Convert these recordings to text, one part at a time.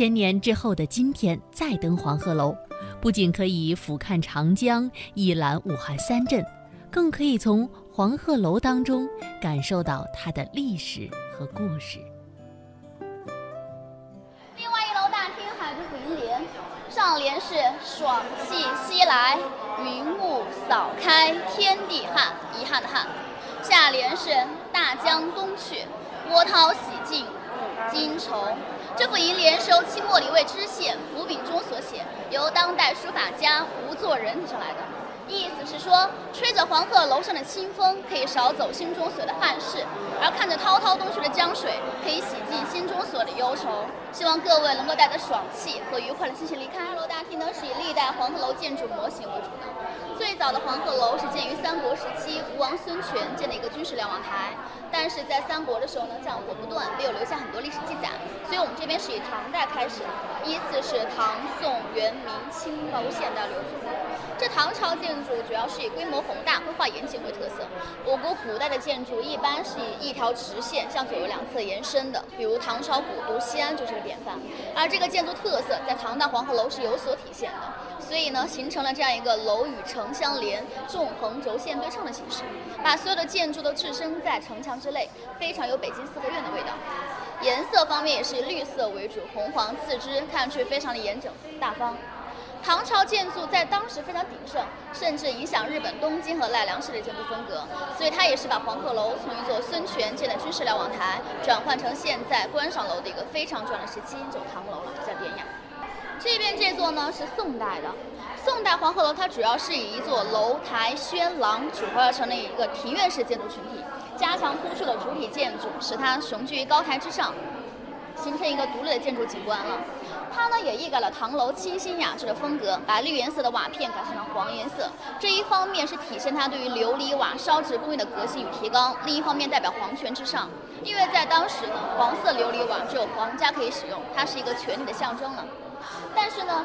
千年之后的今天再登黄鹤楼，不仅可以俯瞰长江、一览武汉三镇，更可以从黄鹤楼当中感受到它的历史和故事。另外一楼大厅还有副楹联，上联是“爽气西来，云雾扫开天地汉”，遗憾的汉；下联是“大江东去，波涛洗尽古今愁”。这副楹联是由清末的一位知县符秉忠所写，由当代书法家吴作人提上来的。意思是说，吹着黄鹤楼上的清风，可以少走心中所有的憾事；而看着滔滔东去的江水，可以洗尽心中所有的忧愁。希望各位能够带着爽气和愉快的心情离开。二楼大厅呢，是以历代黄鹤楼建筑模型为主的。最早的黄鹤楼是建于三国时期，吴王孙权建的一个军事瞭望台。但是在三国的时候呢，战火不断，没有留下很多历史记载，所以我们这边是以唐代开始，依次是唐、宋、元、明、清，包括现代流祖。这唐朝建筑主要是以规模宏大、规划严谨为特色。我国古代的建筑一般是以一条直线向左右两侧延伸的，比如唐朝古都西安就是个典范。而这个建筑特色在唐代黄鹤楼是有所体现的，所以呢，形成了这样一个楼与城相连、纵横轴线对称的形式，把所有的建筑都置身在城墙。之内，非常有北京四合院的味道。颜色方面也是以绿色为主，红黄次之，看上去非常的严整大方。唐朝建筑在当时非常鼎盛，甚至影响日本东京和奈良市的建筑风格，所以它也是把黄鹤楼从一座孙权建的军事瞭望台，转换成现在观赏楼的一个非常重要的时期，就唐楼了，比较典雅。这边这座呢是宋代的，宋代黄鹤楼它主要是以一座楼台轩廊组合而成的一个庭院式建筑群体。加强突出的主体建筑，使它雄踞于高台之上，形成一个独立的建筑景观了。它呢也一改了唐楼清新雅致的风格，把绿颜色的瓦片改成了黄颜色。这一方面是体现它对于琉璃瓦烧制工艺的革新与提高，另一方面代表皇权之上。因为在当时呢，黄色琉璃瓦只有皇家可以使用，它是一个权力的象征了。但是呢。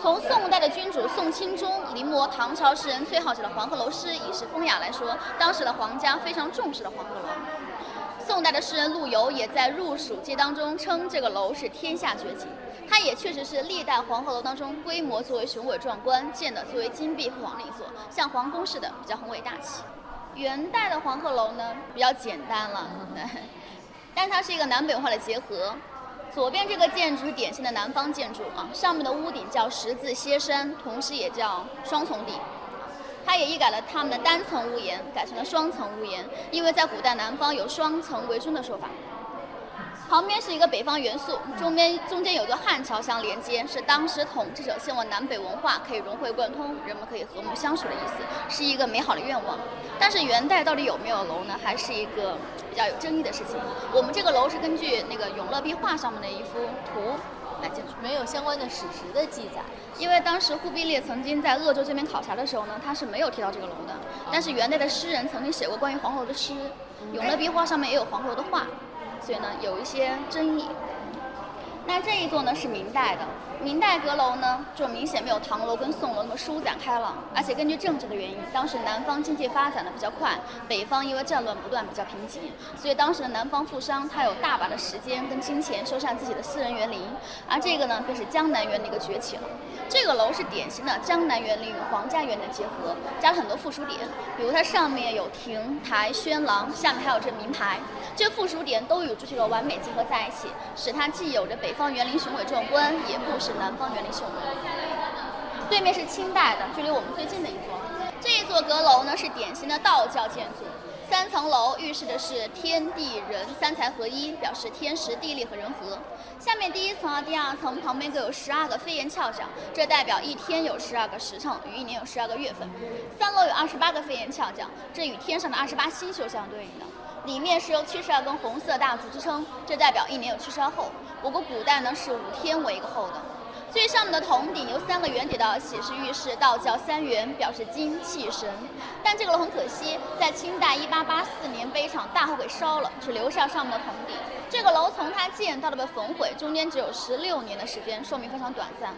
从宋代的君主宋钦宗临摹唐朝诗人崔颢写的黄鹤楼诗以示风雅来说，当时的皇家非常重视的黄鹤楼。宋代的诗人陆游也在入蜀记当中称这个楼是天下绝景，它也确实是历代黄鹤楼当中规模最为雄伟壮观，建的最为金碧辉煌的一座，像皇宫似的比较宏伟大气。元代的黄鹤楼呢比较简单了，但它是一个南北文化的结合。左边这个建筑是典型的南方建筑啊，上面的屋顶叫十字歇山，同时也叫双重顶。它也一改了他们的单层屋檐，改成了双层屋檐，因为在古代南方有双层为尊的说法。旁边是一个北方元素，中间中间有个汉桥相连接，是当时统治者希望南北文化可以融会贯通，人们可以和睦相处的意思，是一个美好的愿望。但是元代到底有没有楼呢？还是一个比较有争议的事情。我们这个楼是根据那个永乐壁画上面的一幅图来建，没有相关的史实的记载。因为当时忽必烈曾经在鄂州这边考察的时候呢，他是没有提到这个楼的。但是元代的诗人曾经写过关于黄鹤楼的诗，永乐壁画上面也有黄鹤楼的画。所以呢，有一些争议。那这一座呢是明代的，明代阁楼呢就明显没有唐楼跟宋楼那么舒展开朗，而且根据政治的原因，当时南方经济发展的比较快，北方因为战乱不断比较贫瘠，所以当时的南方富商他有大把的时间跟金钱修缮自己的私人园林，而这个呢便是江南园的一个崛起了。这个楼是典型的江南园林与皇家园林的结合，加了很多附属点，比如它上面有亭台轩廊，下面还有这名牌，这附属点都与主体楼完美结合在一起，使它既有着北方园林雄伟壮观，也不失南方园林秀美。对面是清代的，距离我们最近的一座，这一座阁楼呢是典型的道教建筑。三层楼预示的是天地人三才合一，表示天时地利和人和。下面第一层和第二层旁边各有十二个飞檐翘角，这代表一天有十二个时辰，与一年有十二个月份。三楼有二十八个飞檐翘角，这与天上的二十八星宿相对应的。里面是由七十二根红色大柱支撑，这代表一年有七十二候。我国古代呢是五天为一个候的。最上面的铜顶由三个圆叠到起，是预示道教三元，表示精气神。但这个楼很可惜，在清代一八八四年被一场大火给烧了，只留下上面的铜顶。这个楼从它建到被焚毁，中间只有十六年的时间，寿命非常短暂。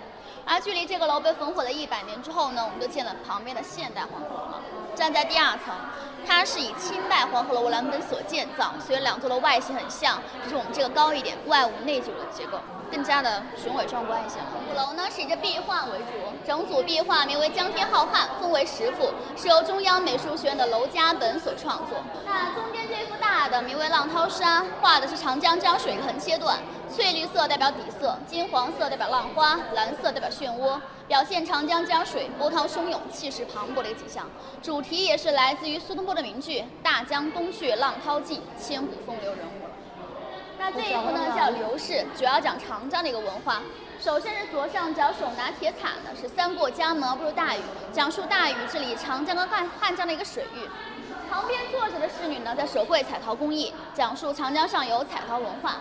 而距离这个楼被焚毁了一百年之后呢，我们就建了旁边的现代黄鹤楼了。站在第二层。它是以清代黄鹤楼为蓝本所建造，所以两座楼外形很像，只是我们这个高一点，外五内九的结构，更加的雄伟壮观一些。五楼呢是以这壁画为主，整组壁画名为《江天浩瀚》，分为十幅，是由中央美术学院的娄家本所创作。那中间这幅大的名为《浪涛沙》，画的是长江江水横切段。翠绿色代表底色，金黄色代表浪花，蓝色代表漩涡，表现长江江水波涛汹涌、气势磅礴的一个景象。主题也是来自于苏东坡的名句“大江东去，浪淘尽，千古风流人物”。这一幅呢叫《刘氏》，主要讲长江的一个文化。首先是左上角手拿铁铲的，是三过江门而不入大禹，讲述大禹治理长江跟汉汉江的一个水域。旁边坐着的侍女呢在手绘彩陶工艺，讲述长江上游彩陶文化。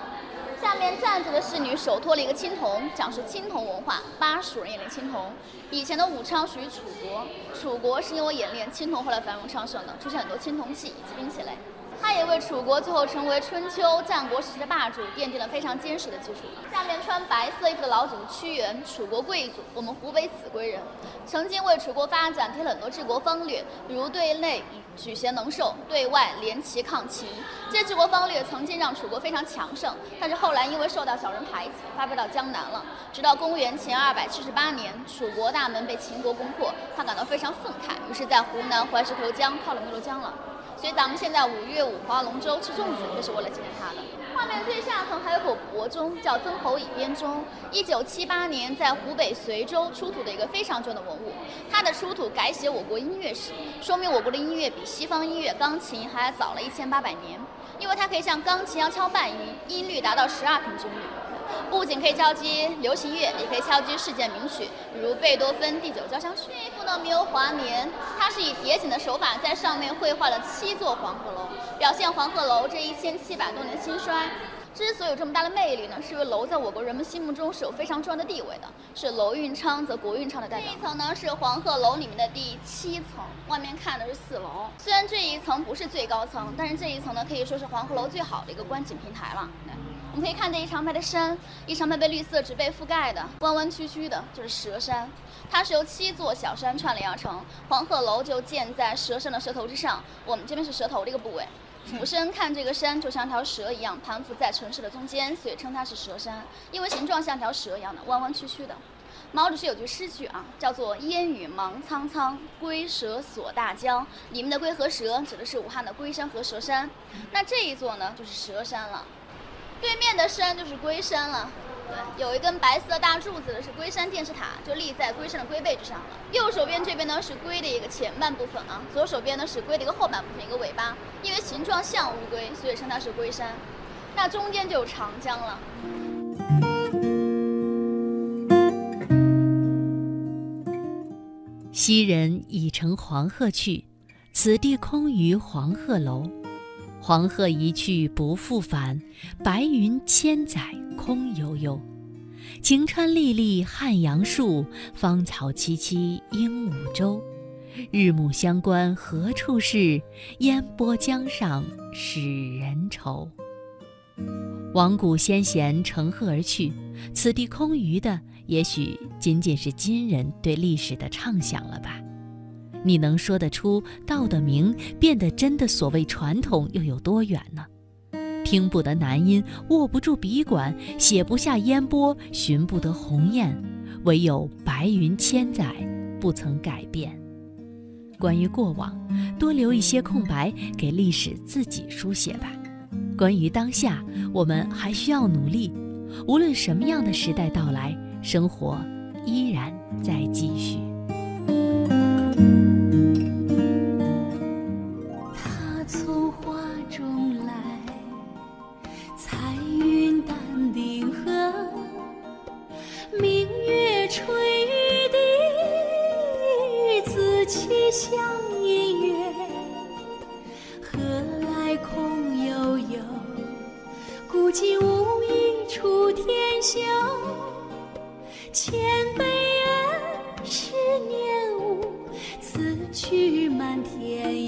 下面站着的侍女手托了一个青铜，讲述青铜文化。巴蜀人演练青铜，以前的武昌属于楚国，楚国是因为演练青铜后来繁荣昌盛的，出现很多青铜器以及兵器类。它也为楚国最后成为春秋战国时期的霸主奠定了非常坚实的基础。下面穿白色衣服的老祖屈原，楚国贵族，我们湖北秭归人，曾经为楚国发展提了很多治国方略，比如对内举贤能授，对外联齐抗秦。这些治国方略曾经让楚国非常强盛，但是后来因为受到小人排挤，发配到江南了。直到公元前二百七十八年，楚国大门被秦国攻破，他感到非常愤慨，于是在湖南怀石头江靠了汨罗江了。所以咱们现在五月五划龙舟吃粽子，就是为了纪念他的。画面最下层还有口帛钟，叫曾侯乙编钟，一九七八年在湖北随州出土的一个非常重要的文物。它的出土改写我国音乐史，说明我国的音乐比西方音乐钢琴还要早了一千八百年，因为它可以像钢琴一样敲半音，音律达到十二平均律。不仅可以敲击流行乐，也可以敲击世界名曲，比如贝多芬第九交响曲。这一幅呢名为《华年》，它是以叠景的手法在上面绘画了七座黄鹤楼，表现黄鹤楼这一千七百多年兴衰。之所以有这么大的魅力呢，是因为楼在我国人们心目中是有非常重要的地位的，是楼运昌则国运昌的代表。这一层呢是黄鹤楼里面的第七层，外面看的是四楼。虽然这一层不是最高层，但是这一层呢可以说是黄鹤楼最好的一个观景平台了。我们可以看见一长排的山，一长排被绿色植被覆盖的，弯弯曲曲的，就是蛇山。它是由七座小山串联而成，黄鹤楼就建在蛇山的蛇头之上。我们这边是蛇头这个部位，俯身看这个山，就像条蛇一样盘伏在城市的中间，所以称它是蛇山，因为形状像条蛇一样的弯弯曲曲的。毛主席有句诗句啊，叫做“烟雨茫苍苍，龟蛇锁大江”，里面的龟和蛇指的是武汉的龟山和蛇山。那这一座呢，就是蛇山了。的山就是龟山了，对，有一根白色大柱子的是龟山电视塔，就立在龟山的龟背之上了。右手边这边呢是龟的一个前半部分啊，左手边呢是龟的一个后半部分，一个尾巴，因为形状像乌龟，所以称它是龟山。那中间就有长江了。昔人已乘黄鹤去，此地空余黄鹤楼。黄鹤一去不复返，白云千载空悠悠。晴川历历汉阳树，芳草萋萋鹦鹉洲。日暮乡关何处是？烟波江上使人愁。亡古先贤乘鹤而去，此地空余的，也许仅仅是今人对历史的畅想了吧。你能说得出道的名变得真的所谓传统又有多远呢？听不得南音，握不住笔管，写不下烟波，寻不得鸿雁，唯有白云千载不曾改变。关于过往，多留一些空白给历史自己书写吧。关于当下，我们还需要努力。无论什么样的时代到来，生活依然在继续。凄香音乐，何来空悠悠？古今无意出天秀，千杯恩，十年无，此去满天。